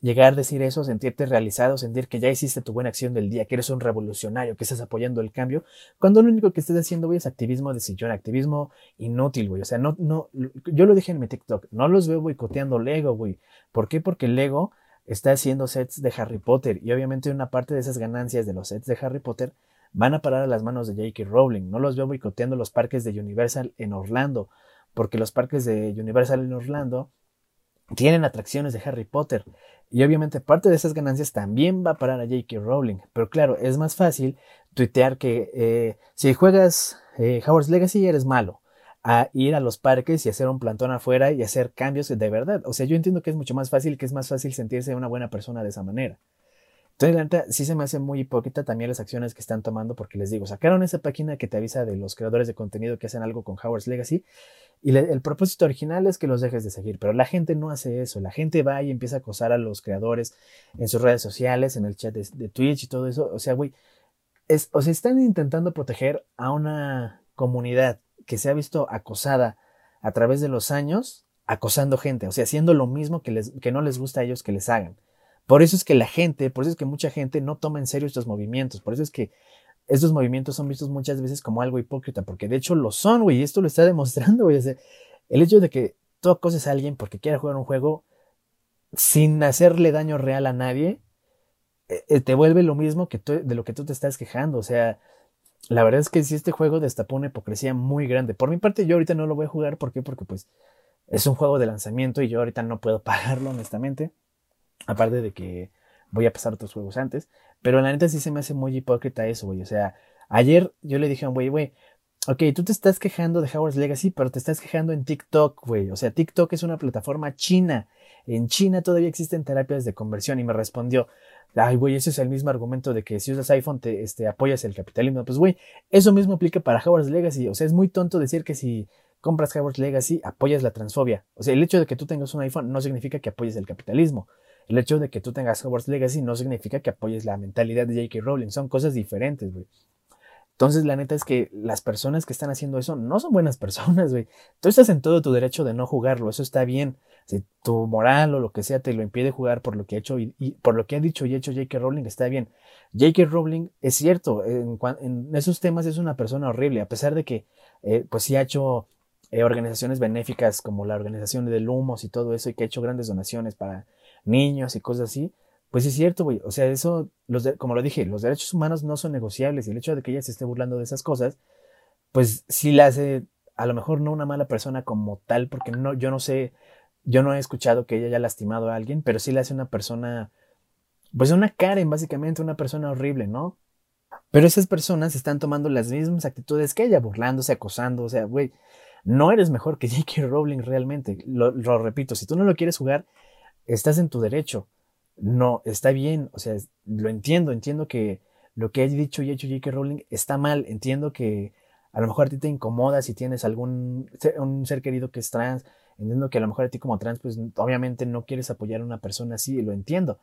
llegar a decir eso, sentirte realizado, sentir que ya hiciste tu buena acción del día, que eres un revolucionario, que estás apoyando el cambio, cuando lo único que estés haciendo, güey, es activismo de sillón, activismo inútil, güey. O sea, no, no, yo lo dije en mi TikTok, no los veo boicoteando Lego, güey. ¿Por qué? Porque Lego está haciendo sets de Harry Potter y obviamente una parte de esas ganancias de los sets de Harry Potter van a parar a las manos de J.K. Rowling. No los veo boicoteando los parques de Universal en Orlando, porque los parques de Universal en Orlando tienen atracciones de Harry Potter. Y obviamente parte de esas ganancias también va a parar a J.K. Rowling. Pero claro, es más fácil tuitear que eh, si juegas eh, Howard's Legacy eres malo. A ir a los parques y hacer un plantón afuera y hacer cambios de verdad. O sea, yo entiendo que es mucho más fácil, que es más fácil sentirse una buena persona de esa manera. Entonces, la neta, sí se me hace muy hipócrita también las acciones que están tomando, porque les digo, sacaron esa página que te avisa de los creadores de contenido que hacen algo con Howard's Legacy, y el propósito original es que los dejes de seguir, pero la gente no hace eso. La gente va y empieza a acosar a los creadores en sus redes sociales, en el chat de, Twitch y todo eso. O sea, güey, o sea, están intentando proteger a una comunidad que se ha visto acosada a través de los años, acosando gente, o sea, haciendo lo mismo que, les, que no les gusta a ellos que les hagan. Por eso es que la gente, por eso es que mucha gente no toma en serio estos movimientos, por eso es que estos movimientos son vistos muchas veces como algo hipócrita, porque de hecho lo son, güey, y esto lo está demostrando, güey. el hecho de que tú acoses a alguien porque quiera jugar un juego sin hacerle daño real a nadie, eh, eh, te vuelve lo mismo que de lo que tú te estás quejando. O sea, la verdad es que si este juego destapó una hipocresía muy grande. Por mi parte, yo ahorita no lo voy a jugar. ¿Por qué? Porque pues es un juego de lanzamiento y yo ahorita no puedo pagarlo, honestamente. Aparte de que voy a pasar otros juegos antes. Pero la neta sí se me hace muy hipócrita eso, güey. O sea, ayer yo le dije a un güey, güey, ok, tú te estás quejando de Howard's Legacy, pero te estás quejando en TikTok, güey. O sea, TikTok es una plataforma china. En China todavía existen terapias de conversión y me respondió, ay, güey, ese es el mismo argumento de que si usas iPhone te este, apoyas el capitalismo. Pues, güey, eso mismo aplica para Howard's Legacy. O sea, es muy tonto decir que si compras Howard's Legacy apoyas la transfobia. O sea, el hecho de que tú tengas un iPhone no significa que apoyes el capitalismo. El hecho de que tú tengas Hogwarts Legacy no significa que apoyes la mentalidad de J.K. Rowling. Son cosas diferentes, güey. Entonces, la neta es que las personas que están haciendo eso no son buenas personas, güey. Tú estás en todo tu derecho de no jugarlo, eso está bien. Si tu moral o lo que sea te lo impide jugar por lo que ha hecho y, por lo que ha dicho y hecho J.K. Rowling, está bien. J.K. Rowling es cierto, en, esos temas es una persona horrible, a pesar de que, eh, pues sí ha hecho eh, organizaciones benéficas como la organización de Lumos y todo eso y que ha hecho grandes donaciones para niños y cosas así, pues es cierto, güey. O sea, eso, los como lo dije, los derechos humanos no son negociables y el hecho de que ella se esté burlando de esas cosas, pues sí la hace, a lo mejor no una mala persona como tal, porque no, yo no sé, yo no he escuchado que ella haya lastimado a alguien, pero sí la hace una persona, pues una Karen, básicamente, una persona horrible, ¿no? Pero esas personas están tomando las mismas actitudes que ella, burlándose, acosando, o sea, güey, no eres mejor que J.K. Rowling realmente. lo repito, si tú no lo quieres jugar, estás en tu derecho. No, está bien, o sea, lo entiendo, entiendo que lo que ha dicho y hecho J.K. Rowling está mal, entiendo que a lo mejor a ti te incomoda si tienes algún un ser querido que es trans, entiendo que a lo mejor a ti como trans, pues obviamente no quieres apoyar a una persona así, lo entiendo,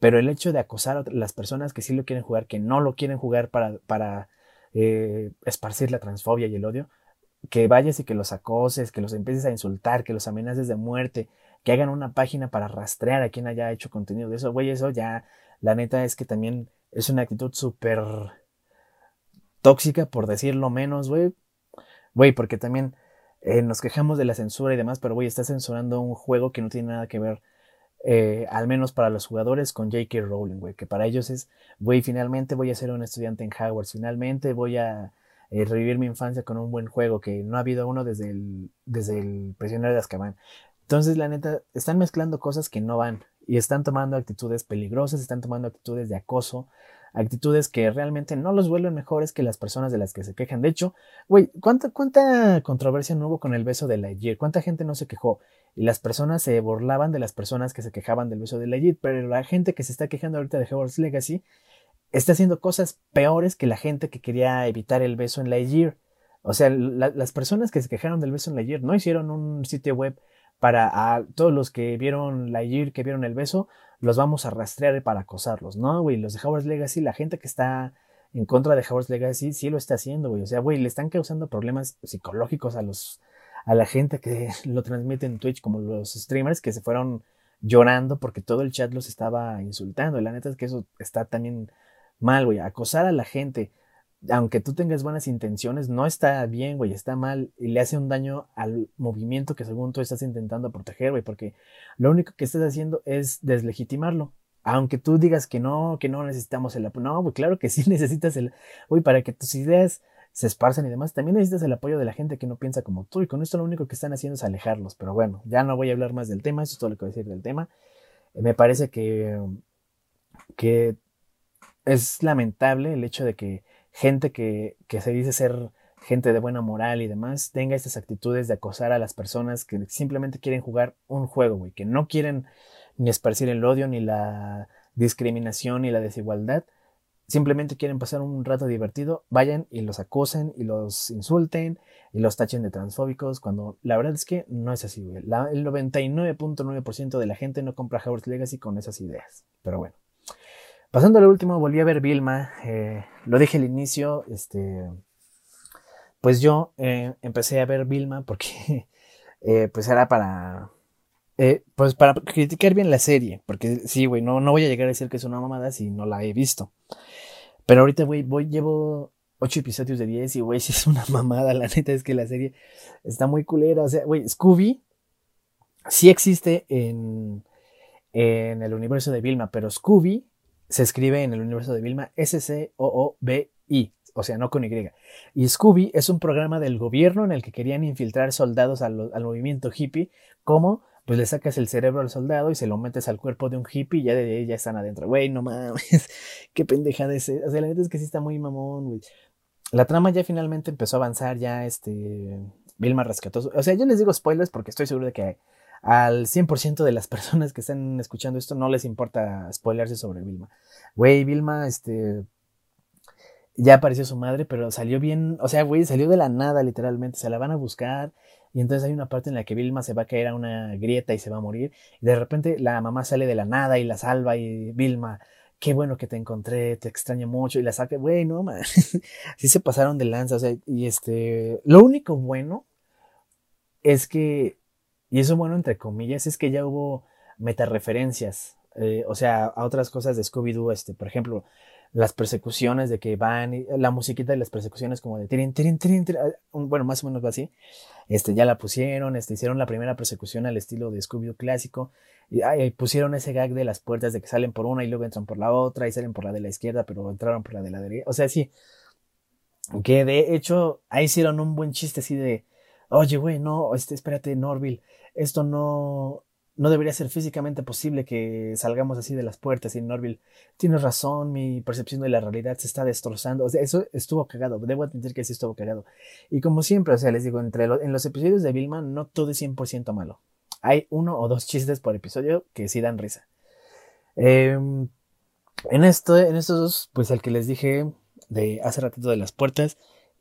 pero el hecho de acosar a las personas que sí lo quieren jugar, que no lo quieren jugar para, para eh, esparcir la transfobia y el odio, que vayas y que los acoses, que los empieces a insultar, que los amenaces de muerte, que hagan una página para rastrear a quien haya hecho contenido de eso, güey, eso ya, la neta es que también es una actitud súper tóxica, por decirlo menos, güey. Güey, porque también eh, nos quejamos de la censura y demás, pero güey, está censurando un juego que no tiene nada que ver, eh, al menos para los jugadores, con J.K. Rowling, güey, que para ellos es, güey, finalmente voy a ser un estudiante en Hogwarts, finalmente voy a eh, revivir mi infancia con un buen juego, que no ha habido uno desde el, desde el prisionero de Azkaban. Entonces, la neta, están mezclando cosas que no van y están tomando actitudes peligrosas, están tomando actitudes de acoso, actitudes que realmente no los vuelven mejores que las personas de las que se quejan. De hecho, güey, ¿cuánta, ¿cuánta controversia no hubo con el beso de Lightyear? ¿Cuánta gente no se quejó? Y las personas se burlaban de las personas que se quejaban del beso de Lightyear, pero la gente que se está quejando ahorita de Hogwarts Legacy está haciendo cosas peores que la gente que quería evitar el beso en Lightyear. O sea, las personas que se quejaron del beso en Lightyear no hicieron un sitio web para a todos los que vieron la year, que vieron el beso, los vamos a rastrear para acosarlos, ¿no, güey? Los de Howard's Legacy, la gente que está en contra de Howard's Legacy sí lo está haciendo, güey. O sea, güey, le están causando problemas psicológicos a los a la gente que lo transmite en Twitch, como los streamers que se fueron llorando porque todo el chat los estaba insultando. La neta es que eso está también mal, güey. Acosar a la gente aunque tú tengas buenas intenciones, no está bien, güey, está mal y le hace un daño al movimiento que según tú estás intentando proteger, güey, porque lo único que estás haciendo es deslegitimarlo. Aunque tú digas que no, que no necesitamos el apoyo. No, güey, claro que sí necesitas el. Güey, para que tus ideas se esparzan y demás, también necesitas el apoyo de la gente que no piensa como tú. Y con esto lo único que están haciendo es alejarlos. Pero bueno, ya no voy a hablar más del tema. Eso es todo lo que voy a decir del tema. me parece que. que es lamentable el hecho de que gente que, que se dice ser gente de buena moral y demás, tenga estas actitudes de acosar a las personas que simplemente quieren jugar un juego, güey, que no quieren ni esparcir el odio, ni la discriminación, ni la desigualdad, simplemente quieren pasar un rato divertido, vayan y los acosen y los insulten y los tachen de transfóbicos, cuando la verdad es que no es así, güey. el 99.9% de la gente no compra Howard's Legacy con esas ideas, pero bueno. Pasando al último, volví a ver Vilma. Eh, lo dije al inicio, este, pues yo eh, empecé a ver Vilma porque eh, pues era para, pues para criticar bien la serie, porque sí, güey, no, no voy a llegar a decir que es una mamada si no la he visto. Pero ahorita, güey, voy, llevo ocho episodios de 10 y, güey, sí es una mamada. La neta es que la serie está muy culera. O sea, güey, Scooby sí existe en, en el universo de Vilma, pero Scooby se escribe en el universo de Vilma S-C-O-O-B-I, o sea, no con Y. Y Scooby es un programa del gobierno en el que querían infiltrar soldados al, al movimiento hippie, como pues le sacas el cerebro al soldado y se lo metes al cuerpo de un hippie y ya de ahí ya están adentro. Güey, no mames, qué pendeja de ese. O sea, la neta es que sí está muy mamón, güey. La trama ya finalmente empezó a avanzar, ya este. Vilma rescató. O sea, yo les digo spoilers porque estoy seguro de que al 100% de las personas que están escuchando esto no les importa spoilerse sobre Vilma. Güey, Vilma, este. Ya apareció su madre, pero salió bien. O sea, güey, salió de la nada, literalmente. Se la van a buscar. Y entonces hay una parte en la que Vilma se va a caer a una grieta y se va a morir. Y de repente la mamá sale de la nada y la salva. Y Vilma, qué bueno que te encontré, te extraño mucho. Y la saca, güey, no, man. Así se pasaron de lanza. O sea, y este. Lo único bueno es que y eso bueno, entre comillas, es que ya hubo metareferencias, eh, o sea, a otras cosas de Scooby-Doo, este, por ejemplo, las persecuciones de que van, la musiquita de las persecuciones como de tirin, tirin, tirin, ah, bueno, más o menos así, este, ya la pusieron, este, hicieron la primera persecución al estilo de Scooby-Doo clásico, y ay, pusieron ese gag de las puertas de que salen por una y luego entran por la otra, y salen por la de la izquierda, pero entraron por la de la derecha, o sea, sí, que de hecho, ahí hicieron un buen chiste así de, oye, güey, no, este, espérate, Norville, esto no, no debería ser físicamente posible que salgamos así de las puertas. Y Norville, tienes razón, mi percepción de la realidad se está destrozando. O sea, eso estuvo cagado. Debo admitir que sí estuvo cagado. Y como siempre, o sea, les digo, entre en los episodios de Vilma no todo es 100% malo. Hay uno o dos chistes por episodio que sí dan risa. Em, en, esto, en estos dos, pues el que les dije de hace ratito de las puertas,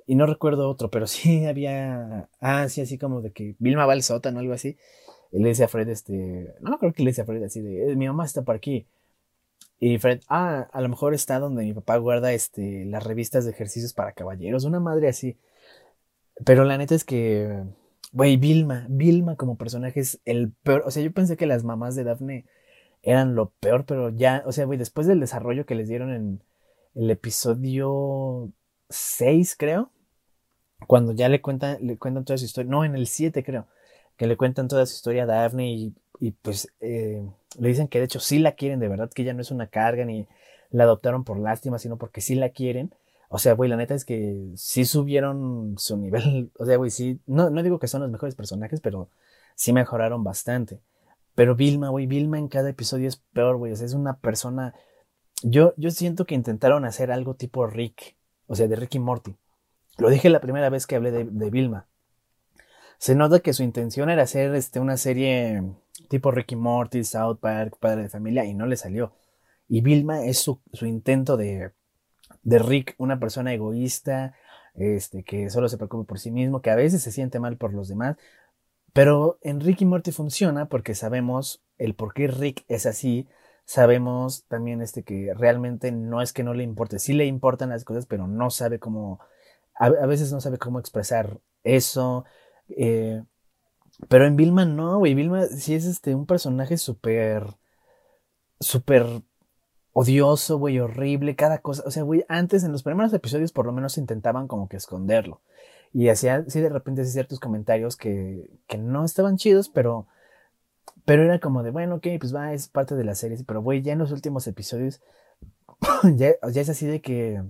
y no recuerdo otro, pero sí había. Ah, sí, así como de que Vilma va al sótano o algo así. Y le dice a Fred, este. No creo que le dice a Fred así de. Eh, mi mamá está por aquí. Y Fred, ah, a lo mejor está donde mi papá guarda este, las revistas de ejercicios para caballeros. Una madre así. Pero la neta es que. Güey, Vilma. Vilma como personaje es el peor. O sea, yo pensé que las mamás de Daphne eran lo peor, pero ya. O sea, güey, después del desarrollo que les dieron en el episodio 6, creo cuando ya le cuentan, le cuentan toda su historia, no, en el 7 creo, que le cuentan toda su historia a Daphne y, y pues eh, le dicen que de hecho sí la quieren de verdad, que ya no es una carga ni la adoptaron por lástima, sino porque sí la quieren. O sea, güey, la neta es que sí subieron su nivel. O sea, güey, sí, no, no digo que son los mejores personajes, pero sí mejoraron bastante. Pero Vilma, güey, Vilma en cada episodio es peor, güey. O sea, es una persona. Yo, yo siento que intentaron hacer algo tipo Rick, o sea, de Rick y Morty. Lo dije la primera vez que hablé de, Vilma. Se nota que su intención era hacer este, una serie tipo Ricky Morty, South Park, Padre de Familia, y no le salió. Y Vilma es su, intento de, de Rick, una persona egoísta, este, que solo se preocupa por sí mismo, que a veces se siente mal por los demás. Pero en Rick y Morty funciona porque sabemos el por qué Rick es así. Sabemos también este, que realmente no es que no le importe, sí le importan las cosas, pero no sabe cómo a, veces no sabe cómo expresar eso. Eh, pero en Vilma no, güey. Vilma sí es este, un personaje súper. súper odioso, güey, horrible, cada cosa. O sea, güey, antes en los primeros episodios por lo menos intentaban como que esconderlo. Y hacía, sí, de repente hacía ciertos comentarios que, que no estaban chidos, pero. Pero era como de, bueno, ok, pues va, es parte de la serie. Pero, güey, ya en los últimos episodios. ya, ya es así de que.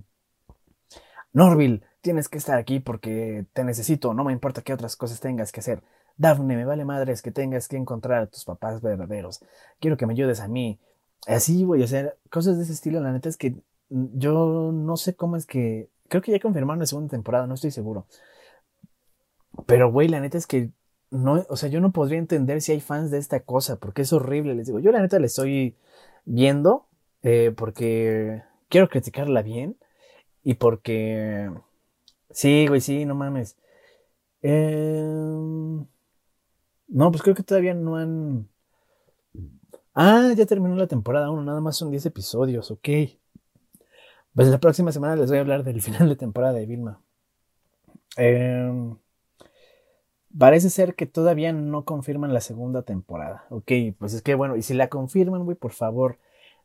Norville, tienes que estar aquí porque te necesito, no me importa qué otras cosas tengas que hacer. Daphne, me vale madres que tengas que encontrar a tus papás verdaderos. Quiero que me ayudes a mí. Así, güey, o sea, cosas de ese estilo, la neta es que yo no sé cómo es que... Creo que ya confirmaron la segunda temporada, no estoy seguro. Pero, güey, la neta es que no, o sea, yo no podría entender si hay fans de esta cosa, porque es horrible, les digo. Yo la neta le estoy viendo eh, porque quiero criticarla bien y porque Sí, güey, sí, no mames. Em, no, pues creo que todavía no han... Ah, ya terminó la temporada 1, nada más son 10 episodios, ok. Pues la próxima semana les voy a hablar del final de temporada de Vilma. Em, parece ser que todavía no confirman la segunda temporada. Ok, pues es que bueno, y si la confirman, güey, por favor,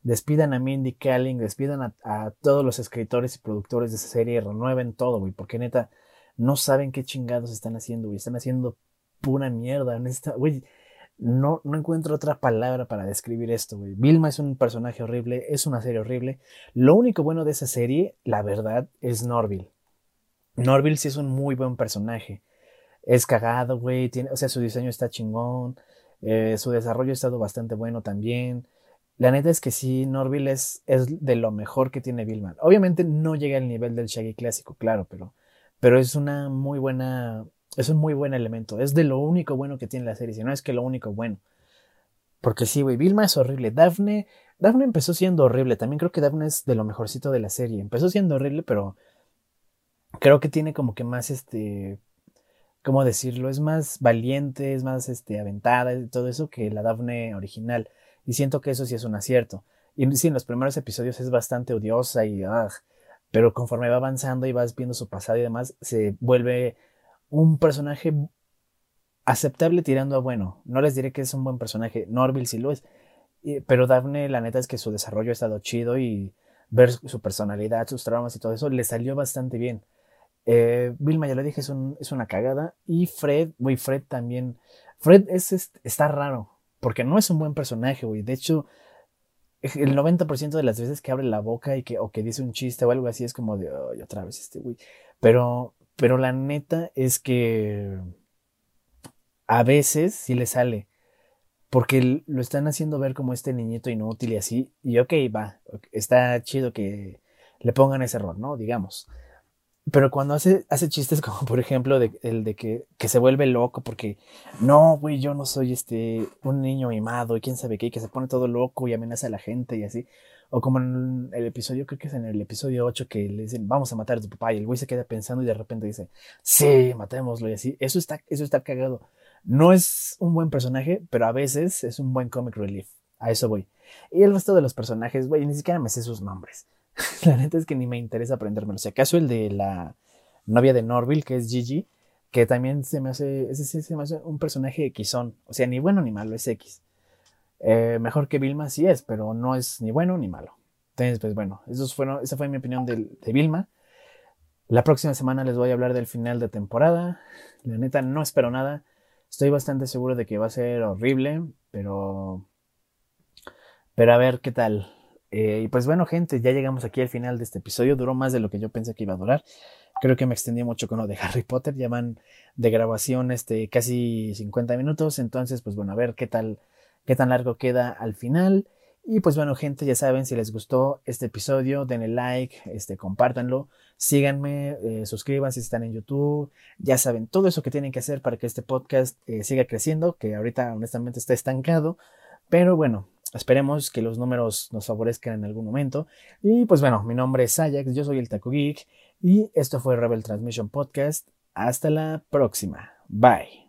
despidan a Mindy Kaling, despidan a, todos los escritores y productores de esa serie, renueven todo, güey, porque neta, no saben qué chingados están haciendo, güey, están haciendo pura mierda, güey, no, no encuentro otra palabra para describir esto, güey. Vilma es un personaje horrible, es una serie horrible. Lo único bueno de esa serie, la verdad, es Norville. Norville sí es un muy buen personaje. Es cagado, güey, tiene, o sea, su diseño está chingón, eh, su desarrollo ha estado bastante bueno también. La neta es que sí, Norville es, es de lo mejor que tiene Vilma. Obviamente no llega al nivel del Shaggy clásico, claro, pero, pero es una muy buena, es un muy buen elemento. Es de lo único bueno que tiene la serie, si no es que lo único bueno. Porque sí, güey, Vilma es horrible. Daphne, Daphne empezó siendo horrible. También creo que Daphne es de lo mejorcito de la serie. Empezó siendo horrible, pero creo que tiene como que más este ¿cómo decirlo? Es más valiente, es más este, aventada y todo eso que la Daphne original. Y siento que eso sí es un acierto. Y sí, en los primeros episodios es bastante odiosa y... Ah, pero conforme va avanzando y vas viendo su pasado y demás, se vuelve un personaje aceptable tirando a bueno. No les diré que es un buen personaje. Norville sí lo es. Pero Daphne, la neta es que su desarrollo ha estado chido y ver su personalidad, sus traumas y todo eso le salió bastante bien. Eh, Vilma, ya lo dije, es, un, es, una cagada. Y Fred, güey, Fred también. Fred es, está raro, porque no es un buen personaje, güey. De hecho, el 90% de las veces que abre la boca y que, o que dice un chiste o algo así es como de, otra vez este güey. Pero, pero la neta es que a veces sí le sale. Porque lo están haciendo ver como este niñito inútil y así. Y ok, va, está chido que le pongan ese error, ¿no? Digamos. Pero cuando hace, hace chistes como por ejemplo el de que, que se vuelve loco porque no, güey, yo no soy este un niño mimado y quién sabe qué, que se pone todo loco y amenaza a la gente y así. O como en el episodio, creo que es en el episodio 8 que le dicen, vamos a matar a tu papá y el güey se queda pensando y de repente dice, sí, matémoslo y así. Eso está, eso está cagado. No es un buen personaje, pero a veces es un buen comic relief. A eso voy. Y el resto de los personajes, güey, ni siquiera me sé sus nombres. la neta es que ni me interesa aprendérmelo. Si acaso el de la novia de Norville, que es Gigi, que también se me hace, ese se me hace un personaje Xón. O sea, ni bueno ni malo, es X. Eh, mejor que Vilma sí es, pero no es ni bueno ni malo. Entonces, pues bueno, esos fueron, esa fue mi opinión de, de Vilma. La próxima semana les voy a hablar del final de temporada. La neta no espero nada. Estoy bastante seguro de que va a ser horrible, pero... Pero a ver qué tal. Eh, y pues bueno, gente, ya llegamos aquí al final de este episodio. Duró más de lo que yo pensé que iba a durar. Creo que me extendí mucho con lo de Harry Potter. Ya van de grabación este, casi 50 minutos. Entonces, pues bueno, a ver qué tal, qué tan largo queda al final. Y pues bueno, gente, ya saben, si les gustó este episodio, denle like, este, compártanlo, síganme, eh, suscríbanse si están en YouTube, ya saben, todo eso que tienen que hacer para que este podcast eh, siga creciendo, que ahorita honestamente está estancado, pero bueno, Esperemos que los números nos favorezcan en algún momento. Y pues bueno, mi nombre es Ajax, yo soy el Taco Geek y esto fue Rebel Transmission Podcast. Hasta la próxima. Bye.